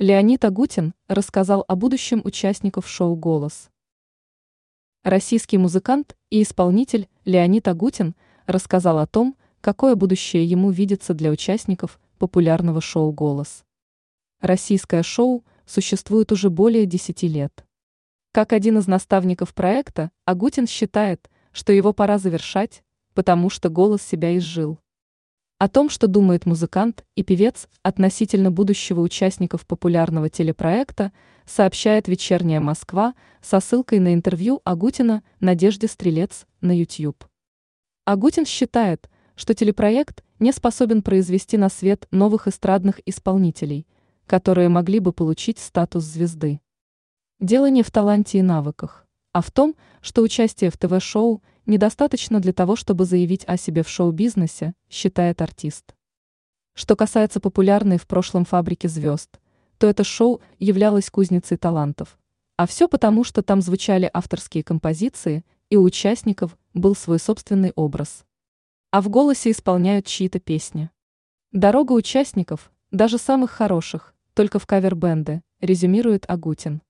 Леонид Агутин рассказал о будущем участников шоу «Голос». Российский музыкант и исполнитель Леонид Агутин рассказал о том, какое будущее ему видится для участников популярного шоу «Голос». Российское шоу существует уже более 10 лет. Как один из наставников проекта, Агутин считает, что его пора завершать, потому что голос себя изжил. О том, что думает музыкант и певец относительно будущего участников популярного телепроекта, сообщает «Вечерняя Москва» со ссылкой на интервью Агутина Надежде Стрелец на YouTube. Агутин считает, что телепроект не способен произвести на свет новых эстрадных исполнителей, которые могли бы получить статус звезды. Дело не в таланте и навыках, а в том, что участие в ТВ-шоу – недостаточно для того, чтобы заявить о себе в шоу-бизнесе, считает артист. Что касается популярной в прошлом фабрики звезд, то это шоу являлось кузницей талантов. А все потому, что там звучали авторские композиции, и у участников был свой собственный образ. А в голосе исполняют чьи-то песни. Дорога участников, даже самых хороших, только в кавер-бенды, резюмирует Агутин.